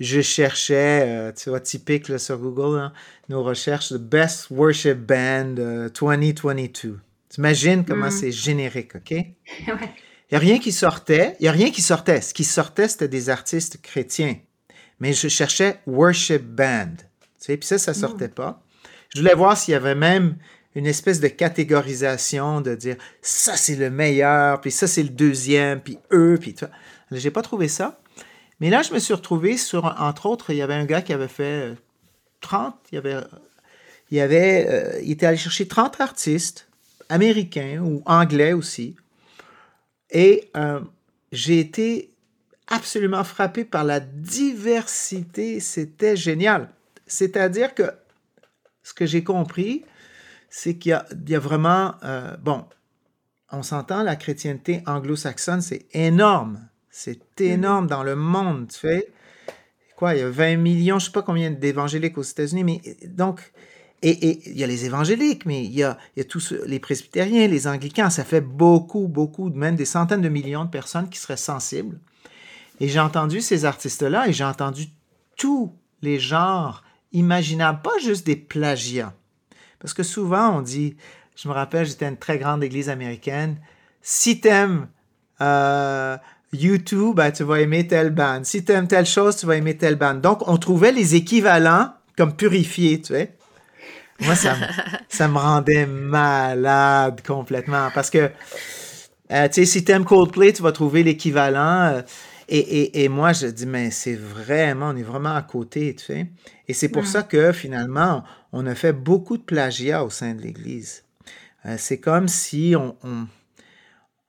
je cherchais, euh, tu vois, typique sur Google, nos recherches de Best Worship Band 2022. T'imagines comment mm. c'est générique, OK? ouais. Il n'y a rien qui sortait. Il n'y a rien qui sortait. Ce qui sortait, c'était des artistes chrétiens. Mais je cherchais worship band. Tu sais, puis ça, ça ne sortait hmm. pas. Je voulais voir s'il y avait même une espèce de catégorisation de dire ça c'est le meilleur, puis ça c'est le deuxième, puis eux, puis tout. J'ai pas trouvé ça. Mais là, je me suis retrouvé sur, entre autres, il y avait un gars qui avait fait 30, euh, il avait, il, avait, euh, il était allé chercher 30 artistes américains ou anglais aussi, et euh, j'ai été absolument frappé par la diversité. C'était génial. C'est-à-dire que ce que j'ai compris, c'est qu'il y, a vraiment, euh, bon, on s'entend, la chrétienté anglo-saxonne, c'est énorme. C'est mm-hmm. énorme dans le monde. Tu fais, quoi, il y a 20 millions, je ne sais pas combien d'évangéliques aux États-Unis, mais donc, et, il y a les évangéliques, mais il y a, il y a tous les presbytériens, les anglicans. Ça fait beaucoup, beaucoup, même des centaines de millions de personnes qui seraient sensibles. Et j'ai entendu ces artistes-là et j'ai entendu tous les genres imaginables, pas juste des plagiats. Parce que souvent, on dit, je me rappelle, j'étais à une très grande église américaine, si t'aimes euh, YouTube, ben, tu vas aimer telle bande. Si t'aimes telle chose, tu vas aimer telle bande. Donc, on trouvait les équivalents comme purifiés, tu sais. Moi, ça, me- ça me rendait malade complètement. Parce que, euh, tu sais, si t'aimes Coldplay, tu vas trouver l'équivalent. euh, et, et, et moi, je dis, mais c'est vraiment, on est vraiment à côté, tu sais. Et c'est pour Mm. ça que finalement, on a fait beaucoup de plagiat au sein de l'Église. Euh, c'est comme si on, on,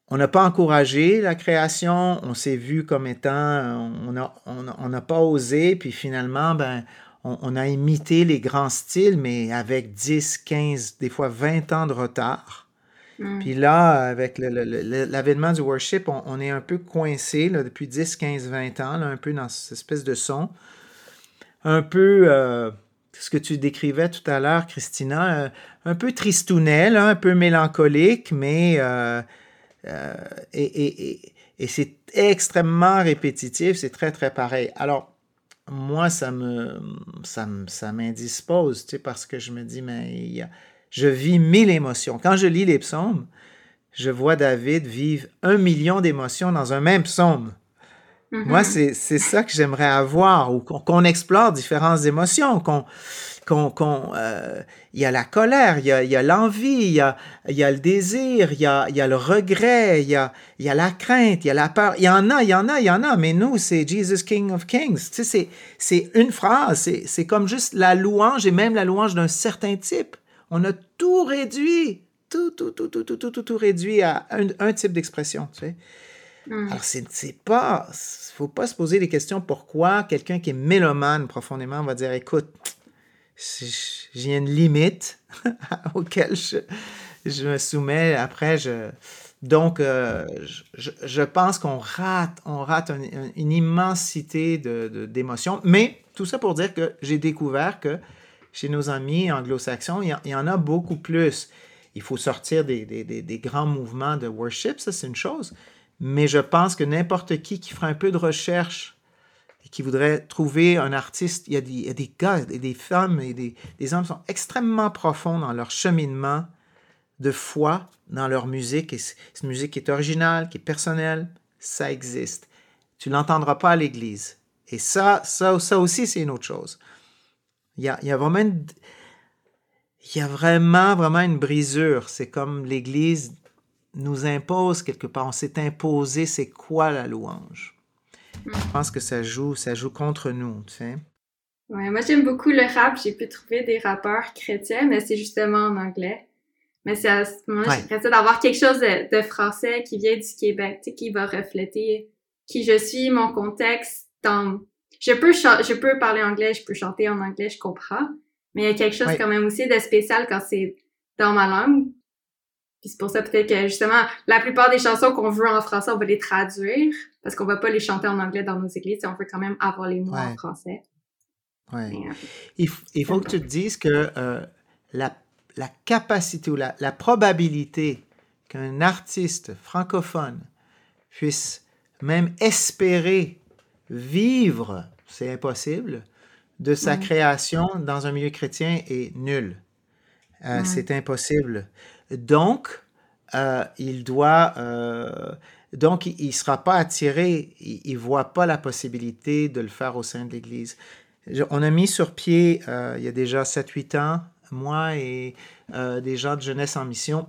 on n'a pas encouragé la création, on s'est vu comme étant, euh, on n'a on pas osé, puis finalement, ben, on, on a imité les grands styles, mais avec 10, 15, des fois 20 ans de retard. Mm. Puis là, avec l'avènement du worship, on, on est un peu coincé là, depuis 10, 15, 20 ans, là, un peu dans cette espèce de son. Un peu, euh, ce que tu décrivais tout à l'heure, Christina, euh, un peu tristounet, là, un peu mélancolique, mais euh, et, et- et- c'est extrêmement répétitif, c'est très, très pareil. Alors, moi, ça me, ça m'indispose, tu parce que je me dis, mais je vis mille émotions. Quand je lis les psaumes, je vois David vivre un million d'émotions dans un même psaume. Mhm. Moi, c'est ça que j'aimerais avoir, ou qu'on explore différentes émotions, qu'on qu'on, qu'on, euh, il y a la colère, il y a, y a l'envie, il y a, y a le désir, il y a, y a le regret, il y a, y a la crainte, il y a la peur. Il y en a, il y en a, il y en a, mais nous, c'est Jesus King of Kings. Tu sais, c'est, une phrase, c'est, c'est comme juste la louange et même la louange d'un certain type. On a tout réduit, tout, tout, tout, tout, tout, tout, tout, tout réduit à un, un type d'expression, tu sais. Mm. Alors, c'est, pas, faut pas se poser les questions pourquoi quelqu'un qui est mélomane profondément va dire, écoute, j'ai une limite auquel je, me soumets. Après, je, donc, euh, je, je pense qu'on rate, on rate un- un- une immensité de, de- d'émotions. Mais tout ça pour dire que j'ai découvert que chez nos amis anglo-saxons, il y, en- a beaucoup plus. Il faut sortir des- des- des grands mouvements de worship, ça c'est une chose. Mais je pense que n'importe qui qui fera un peu de recherche et qui voudrait trouver un artiste, il y a des, il des gars des femmes et des, hommes qui sont extrêmement profonds dans leur cheminement de foi dans leur musique. Et une musique qui est originale, qui est personnelle, ça existe. Tu l'entendras pas à l'église. Et ça, ça, aussi, c'est une autre chose. Il y a, vraiment il y a vraiment, vraiment une brisure. C'est comme l'Église nous impose quelque part. On s'est imposé c'est quoi la louange. Mm. Je pense que ça joue, ça joue contre nous, tu sais. Ouais, moi j'aime beaucoup le rap. J'ai pu trouver des rappeurs chrétiens, mais c'est justement en anglais. Mais c'est à ce moment Ouais. j'aimerais ça d'avoir quelque chose de, de français qui vient du Québec, tu sais, qui va refléter qui je suis, mon contexte. Dans... Je peux cha- je peux parler anglais, je peux chanter en anglais, je comprends. Mais il y a quelque chose Ouais. quand même aussi de spécial quand c'est dans ma langue. Puis c'est pour ça peut-être que justement, la plupart des chansons qu'on veut en français, on va les traduire parce qu'on va pas les chanter en anglais dans nos églises. On veut quand même avoir les mots en français. Ouais. Mais, euh, Il, faut que tu te dises que euh, la, la capacité ou la, la probabilité qu'un artiste francophone puisse même espérer vivre, c'est impossible, de sa création dans un milieu chrétien est nulle. Euh, Ouais. C'est impossible. Donc, euh, il doit... euh, donc, il ne sera pas attiré, il ne voit pas la possibilité de le faire au sein de l'Église. On a mis sur pied, euh, il y a déjà 7-8 ans, moi et euh, des gens de jeunesse en mission,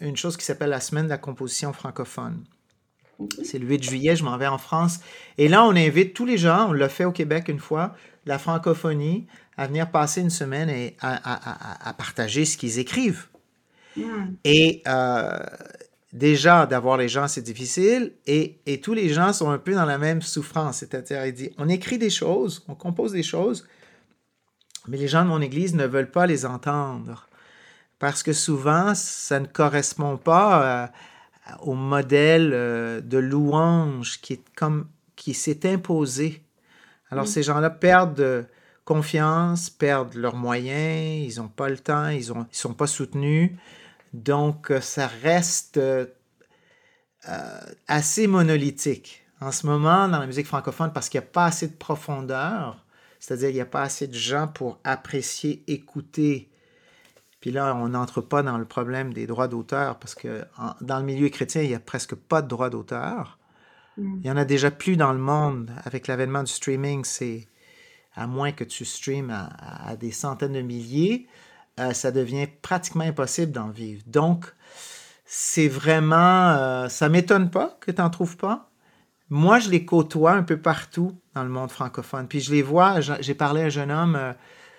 une chose qui s'appelle la semaine de la composition francophone. C'est le 8 juillet, je m'en vais en France. Et là, on invite tous les gens, on l'a fait au Québec une fois, la francophonie, à venir passer une semaine et à, à- à- à partager ce qu'ils écrivent. Hmm. Et euh, déjà, d'avoir les gens, c'est difficile. Et, et tous les gens sont un peu dans la même souffrance. C'est-à-dire, il dit, on écrit des choses, on compose des choses, mais les gens de mon église ne veulent pas les entendre. Parce que souvent, ça ne correspond pas euh, au modèle euh, de louange qui, est comme, qui s'est imposé. Alors, Mm. ces gens-là perdent de confiance, perdent leurs moyens, ils n'ont pas le temps, ils ne ils sont pas soutenus. Donc, euh, ça reste euh, euh, assez monolithique. En ce moment, dans la musique francophone, parce qu'il n'y a pas assez de profondeur, c'est-à-dire il n'y a pas assez de gens pour apprécier, écouter. Puis là, on n'entre pas dans le problème des droits d'auteur, parce que en- dans le milieu chrétien, il n'y a presque pas de droits d'auteur. Mm. Il y en a déjà plus dans le monde. Avec l'avènement du streaming, c'est à moins que tu streames à des centaines de milliers. Euh, ça devient pratiquement impossible d'en vivre. Donc, c'est vraiment... Euh, ça m'étonne pas que tu n'en trouves pas. Moi, je les côtoie un peu partout dans le monde francophone. Puis je les vois, j'ai parlé à un jeune homme, euh,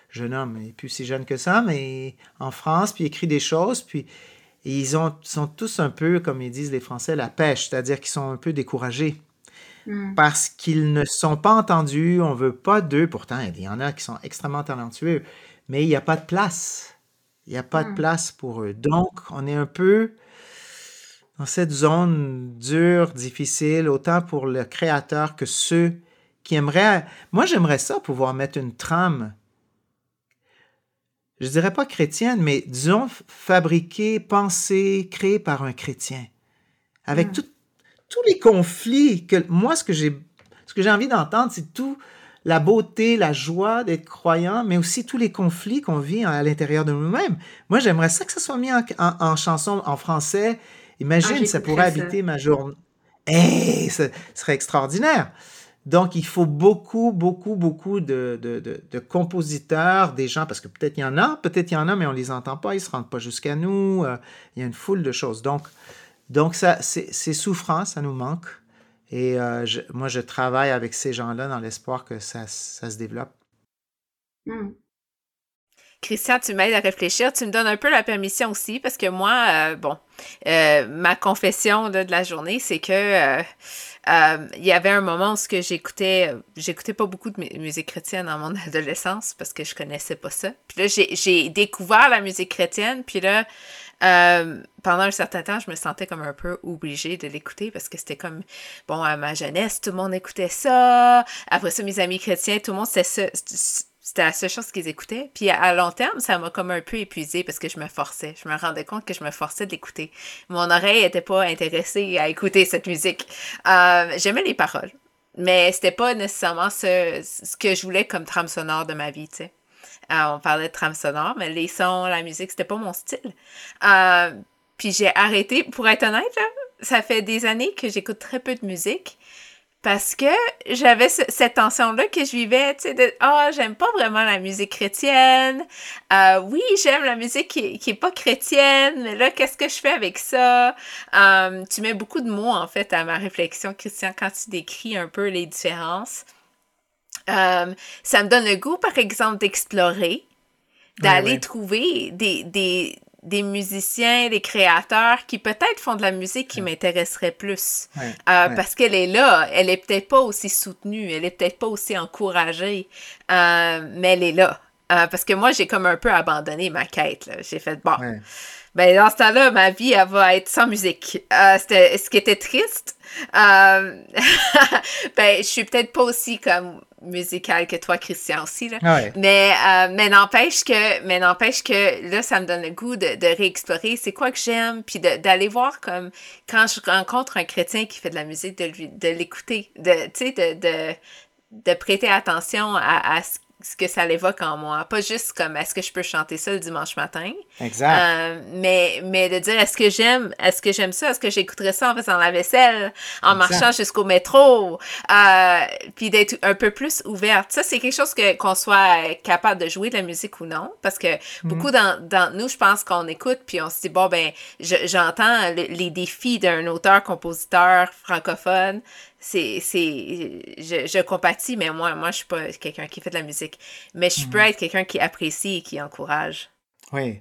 jeune homme, il n'est plus si jeune que ça, mais en France, puis il écrit des choses, puis ils ont, sont tous un peu, comme ils disent les Français, la pêche, c'est-à-dire qu'ils sont un peu découragés. Hmm. Parce qu'ils ne sont pas entendus, on veut pas d'eux. Pourtant, il y en a qui sont extrêmement talentueux, mais il n'y a pas de place. Il n'y a pas de hmm. place pour eux. Donc, on est un peu dans cette zone dure, difficile, autant pour le créateur que ceux qui aimeraient... Moi, j'aimerais ça, pouvoir mettre une trame, je dirais pas chrétienne, mais disons fabriquée, pensée, créée par un chrétien, avec hmm. tous les conflits que... Moi, ce que j'ai ce que j'ai envie d'entendre, c'est tout la beauté, la joie d'être croyant, mais aussi tous les conflits qu'on vit à l'intérieur de nous-mêmes. Moi, j'aimerais ça que ça soit mis en, chanson en français. Imagine, ah, ça pourrait habiter ma journée. Eh, ce serait extraordinaire. Donc, il faut beaucoup, beaucoup, beaucoup de, de, compositeurs, des gens, parce que peut-être il y en a, peut-être il y en a, mais on ne les entend pas, ils ne se rendent pas jusqu'à nous. Euh, il y a une foule de choses. Donc, donc ça, c'est souffrant, ça nous manque. Et euh, moi, je travaille avec ces gens-là dans l'espoir que ça, se développe. Hmm. Christian, tu m'aides à réfléchir. Tu me donnes un peu la permission aussi parce que moi, euh, bon, euh, ma confession de la journée, c'est que il y avait un moment où j'écoutais, j'écoutais pas beaucoup de musique chrétienne dans mon adolescence parce que je connaissais pas ça. Puis là, j'ai découvert la musique chrétienne. Puis là, euh, pendant un certain temps, je me sentais comme un peu obligée de l'écouter parce que c'était comme, bon, à ma jeunesse, tout le monde écoutait ça. Après ça, mes amis chrétiens, tout le monde, c'était C'était la seule chose qu'ils écoutaient. Puis à long terme, ça m'a comme un peu épuisé parce que je me forçais. Je me rendais compte que je me forçais de l'écouter. Mon oreille n'était pas intéressée à écouter cette musique. Euh, j'aimais les paroles, mais c'était pas nécessairement ce, ce que je voulais comme trame sonore de ma vie, tu sais. Euh, on parlait de trame sonore, mais les sons, la musique, c'était pas mon style. Euh, puis j'ai arrêté, pour être honnête, ça fait des années que j'écoute très peu de musique parce que j'avais cette tension-là que je vivais, tu sais, de « Ah, j'aime pas vraiment la musique chrétienne. Euh, oui, j'aime la musique qui, qui est pas chrétienne, mais là, qu'est-ce que je fais avec ça? tu mets beaucoup de mots, en fait, à ma réflexion, Christian, quand tu décris un peu les différences. Euh, ça me donne le goût, par exemple, d'explorer, d'aller trouver des, des, des, musiciens, des créateurs qui peut-être font de la musique qui m'intéresserait plus. Euh, parce qu'elle est là, elle est peut-être pas aussi soutenue, elle est peut-être pas aussi encouragée, euh, mais elle est là. parce que moi, j'ai comme un peu abandonné ma quête. J'ai fait, bon, ben, dans ce temps-là, ma vie, elle va être sans musique. C'était ce qui était triste. ben, je suis peut-être pas aussi comme musicale que toi, Christian, aussi. Là. Mais, euh, mais n'empêche que, mais n'empêche que là, ça me donne le goût de, de réexplorer c'est quoi que j'aime, puis d'aller voir comme quand je rencontre un chrétien qui fait de la musique, de lui, de l'écouter, de, tu sais, de, de, de prêter attention à, à ce ce que ça l'évoque en moi. Pas juste comme est-ce que je peux chanter ça le dimanche matin? Exact. Euh, mais, mais de dire est-ce que j'aime, est-ce que j'aime ça, est-ce que j'écouterais ça en faisant la vaisselle, en marchant jusqu'au métro, euh, puis d'être un peu plus ouverte. Ça, c'est quelque chose que qu'on soit capable de jouer de la musique ou non, parce que mhm. beaucoup dans nous, je pense qu'on écoute puis on se dit bon ben, j'entends les défis d'un auteur-compositeur francophone c'est je, je compatis mais moi moi je suis pas quelqu'un qui fait de la musique. Mais je peux mhm. être quelqu'un qui apprécie et qui encourage. Oui.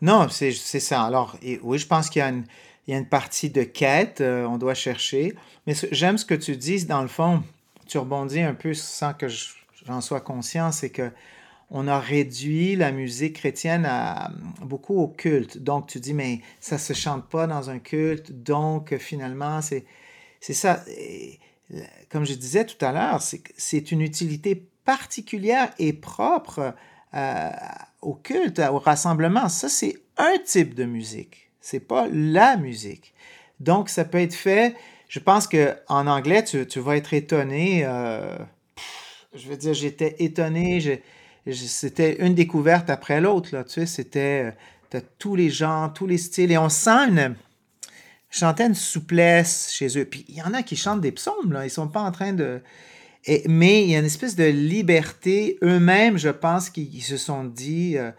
Non c'est ça. Alors oui je pense qu'il y a une il y a une partie de quête euh, on doit chercher. Mais j'aime ce que tu dis dans le fond. Tu rebondis un peu sans que j'en sois conscient c'est que on a réduit la musique chrétienne à, beaucoup au culte. Donc, tu dis, mais ça se chante pas dans un culte, donc finalement, c'est c'est ça. comme je disais tout à l'heure, c'est une utilité particulière et propre euh, au culte, au rassemblement. Ça, c'est un type de musique. C'est pas la musique. Donc, ça peut être fait. Je pense que en anglais, tu, vas être étonné. Euh, je veux dire, j'étais étonné. c'était une découverte après l'autre. Tu sais, c'était euh, tous les genres, tous les styles. Et on sent une, chantaient une souplesse chez eux. Puis il y en a qui chantent des psaumes, là. Ils sont pas en train de. mais il y a une espèce de liberté. Eux-mêmes, je pense qu'ils se sont dit. Euh,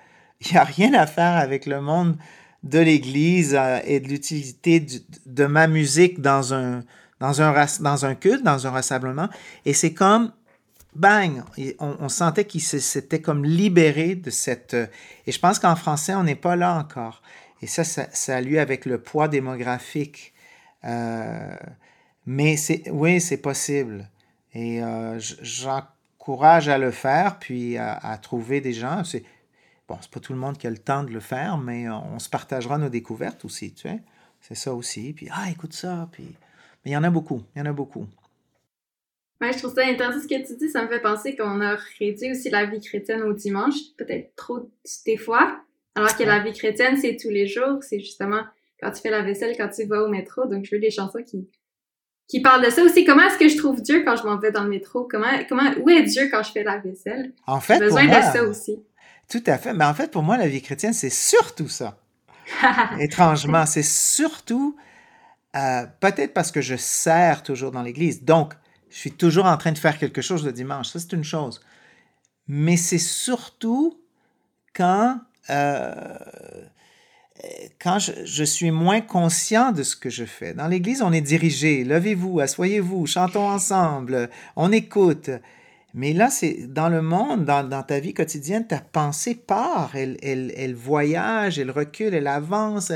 il n'y a rien à faire avec le monde de l'Église euh, et de l'utilité de ma musique dans un, dans, un, dans un culte, dans un rassemblement. Et c'est comme, bang, on, sentait qu'il s'était comme libéré de cette... Euh, et je pense qu'en français, on n'est pas là encore. Et ça, ça, ça a lieu avec le poids démographique. Euh, mais c'est, oui, c'est possible. Et j'encourage à le faire, puis à, à trouver des gens. C'est, Bon, c'est pas tout le monde qui a le temps de le faire, mais on se partagera nos découvertes aussi, tu sais. C'est ça aussi. Puis, ah, écoute ça. Puis, mais il y en a beaucoup. Il y en a beaucoup. Ouais, je trouve ça intéressant ce que tu dis. Ça me fait penser qu'on a réduit aussi la vie chrétienne au dimanche, peut-être trop des fois. Alors que la vie chrétienne, c'est tous les jours. C'est justement quand tu fais la vaisselle, quand tu vas au métro. Donc, je veux des chansons qui, qui parlent de ça aussi. Comment est-ce que je trouve Dieu quand je m'en vais dans le métro? Comment, comment, où est Dieu quand je fais la vaisselle? En fait, J'ai besoin de ça aussi. Tout à fait. Mais en fait, pour moi, la vie chrétienne, c'est surtout ça. Étrangement, c'est surtout, euh, peut-être parce que je sers toujours dans l'Église. Donc, je suis toujours en train de faire quelque chose le dimanche. Ça, c'est une chose. Mais c'est surtout quand, quand je, je, suis moins conscient de ce que je fais. Dans l'Église, on est dirigé. Levez-vous, asseyez-vous, chantons ensemble, on écoute. Mais là, c'est dans le monde, dans, ta vie quotidienne, ta pensée part, elle, elle, voyage, elle recule, elle avance,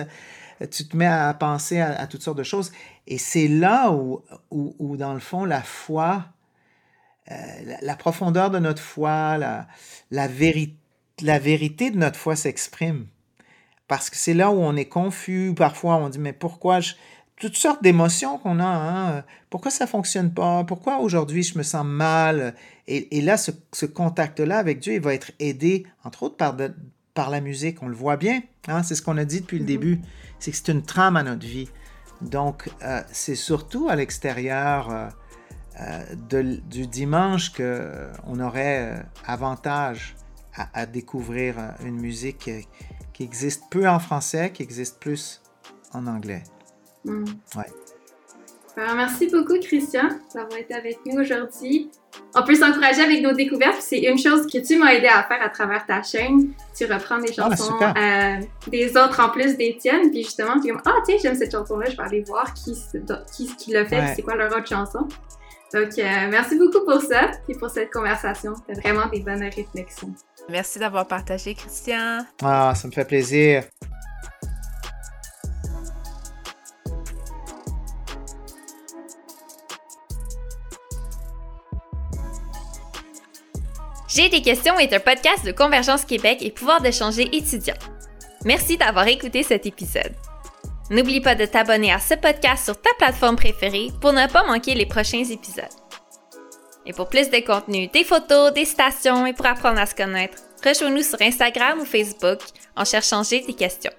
tu te mets à penser à, toutes sortes de choses. Et c'est là où, où, dans le fond, la foi, euh, la, profondeur de notre foi, la, la, la vérité de notre foi s'exprime. Parce que c'est là où on est confus, parfois on dit, mais pourquoi je toutes sortes d'émotions qu'on a. Hein. Pourquoi ça fonctionne pas? Pourquoi aujourd'hui je me sens mal? Et, là, ce, contact-là avec Dieu, il va être aidé, entre autres, par, par la musique. On le voit bien. Hein? C'est ce qu'on a dit depuis le mm-hmm. début. C'est que c'est une trame à notre vie. Donc, euh, c'est surtout à l'extérieur euh, euh, du dimanche qu'on aurait avantage à, à, découvrir une musique qui existe peu en français, qui existe plus en anglais. Mm. Ben, merci beaucoup, Christian, d'avoir été avec nous aujourd'hui. On peut s'encourager avec nos découvertes. C'est une chose que tu m'as aidé à faire à travers ta chaîne. Tu reprends des ah, chansons euh, des autres en plus des tiennes. Puis justement, tu es comme Ah, tiens, j'aime cette chanson-là. Je vais aller voir qui, qui, qui l'a fait. C'est quoi leur autre chanson. Donc, euh, merci beaucoup pour ça et pour cette conversation. C'était vraiment des bonnes réflexions. Merci d'avoir partagé, Christian. Ah, ça me fait plaisir. J'ai des questions est un podcast de Convergence Québec et pouvoir d'échanger étudiants. Merci d'avoir écouté cet épisode. N'oublie pas de t'abonner à ce podcast sur ta plateforme préférée pour ne pas manquer les prochains épisodes. Et pour plus de contenu, des photos, des stations et pour apprendre à se connaître, rejoins-nous sur Instagram ou Facebook en cherchant J'ai des questions.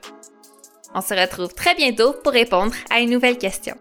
On se retrouve très bientôt pour répondre à une nouvelle question.